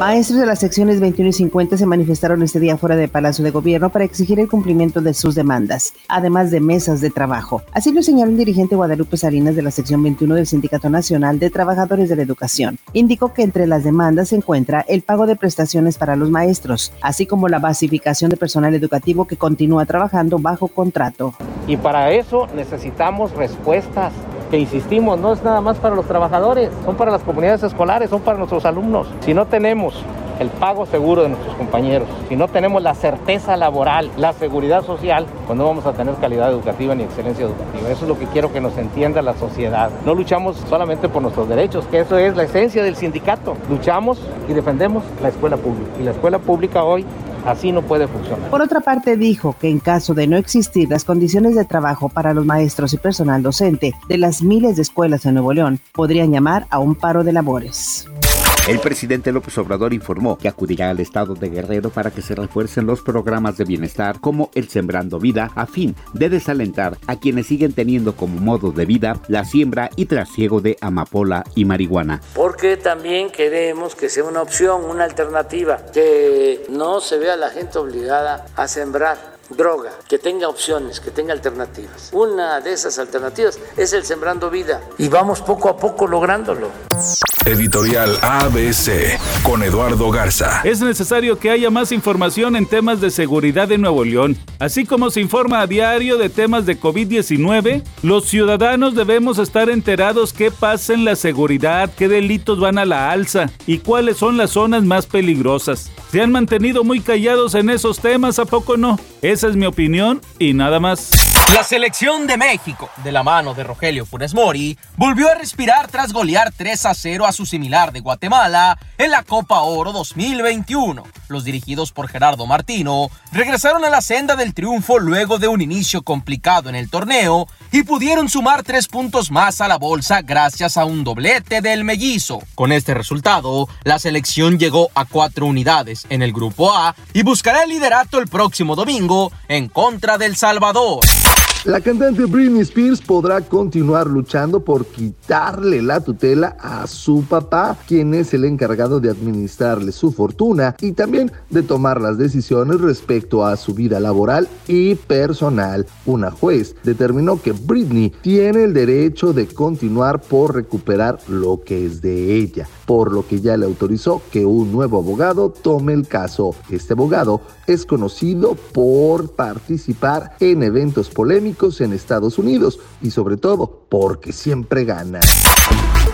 Maestros de las secciones 21 y 50 se manifestaron este día fuera del Palacio de Gobierno para exigir el cumplimiento de sus demandas, además de mesas de trabajo. Así lo señaló el dirigente Guadalupe Salinas de la sección 21 del Sindicato Nacional de Trabajadores de la Educación. Indicó que entre las demandas se encuentra el pago de prestaciones para los maestros, así como la basificación de personal educativo que continúa trabajando bajo contrato. Y para eso necesitamos respuestas que insistimos, no es nada más para los trabajadores, son para las comunidades escolares, son para nuestros alumnos. Si no tenemos el pago seguro de nuestros compañeros, si no tenemos la certeza laboral, la seguridad social, pues no vamos a tener calidad educativa ni excelencia educativa. Eso es lo que quiero que nos entienda la sociedad. No luchamos solamente por nuestros derechos, que eso es la esencia del sindicato. Luchamos y defendemos la escuela pública. Y la escuela pública hoy Así no puede funcionar. Por otra parte, dijo que en caso de no existir las condiciones de trabajo para los maestros y personal docente de las miles de escuelas en Nuevo León, podrían llamar a un paro de labores. El presidente López Obrador informó que acudirá al estado de Guerrero para que se refuercen los programas de bienestar como el Sembrando Vida a fin de desalentar a quienes siguen teniendo como modo de vida la siembra y trasiego de amapola y marihuana. Porque también queremos que sea una opción, una alternativa, que no se vea la gente obligada a sembrar droga, que tenga opciones, que tenga alternativas. Una de esas alternativas es el Sembrando Vida y vamos poco a poco lográndolo. Editorial ABC con Eduardo Garza. Es necesario que haya más información en temas de seguridad en Nuevo León. Así como se informa a diario de temas de COVID-19, los ciudadanos debemos estar enterados qué pasa en la seguridad, qué delitos van a la alza y cuáles son las zonas más peligrosas. Se han mantenido muy callados en esos temas, ¿a poco no? Esa es mi opinión y nada más. La selección de México, de la mano de Rogelio Funes Mori, volvió a respirar tras golear 3 a 0 a su similar de Guatemala en la Copa Oro 2021. Los dirigidos por Gerardo Martino regresaron a la senda del triunfo luego de un inicio complicado en el torneo y pudieron sumar tres puntos más a la bolsa gracias a un doblete del mellizo. Con este resultado, la selección llegó a cuatro unidades en el grupo A y buscará el liderato el próximo domingo en contra del Salvador. La cantante Britney Spears podrá continuar luchando por quitarle la tutela a su papá, quien es el encargado de administrarle su fortuna y también de tomar las decisiones respecto a su vida laboral y personal. Una juez determinó que Britney tiene el derecho de continuar por recuperar lo que es de ella, por lo que ya le autorizó que un nuevo abogado tome el caso. Este abogado es conocido por participar en eventos polémicos en Estados Unidos y sobre todo porque siempre gana.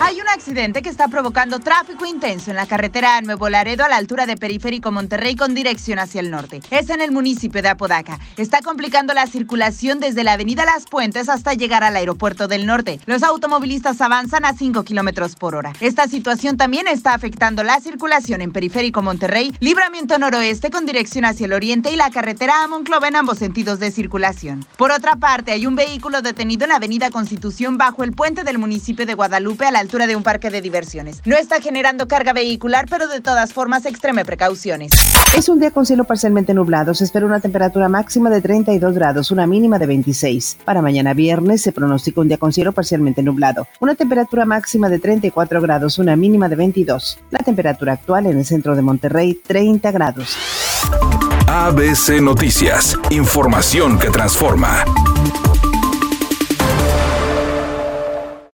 Hay un accidente que está provocando tráfico intenso en la carretera Nuevo Laredo a la altura de Periférico Monterrey con dirección hacia el norte. Es en el municipio de Apodaca. Está complicando la circulación desde la avenida Las Puentes hasta llegar al aeropuerto del norte. Los automovilistas avanzan a 5 kilómetros por hora. Esta situación también está afectando la circulación en Periférico Monterrey, libramiento noroeste con dirección hacia el oriente y la carretera a Monclova en ambos sentidos de circulación. Por otra parte, hay un vehículo detenido en la avenida Constitución bajo el puente del municipio de Guadalupe a la altura de un parque de diversiones. No está generando carga vehicular, pero de todas formas extreme precauciones. Es un día con cielo parcialmente nublado. Se espera una temperatura máxima de 32 grados, una mínima de 26. Para mañana viernes se pronostica un día con cielo parcialmente nublado. Una temperatura máxima de 34 grados, una mínima de 22. La temperatura actual en el centro de Monterrey, 30 grados. ABC Noticias. Información que transforma.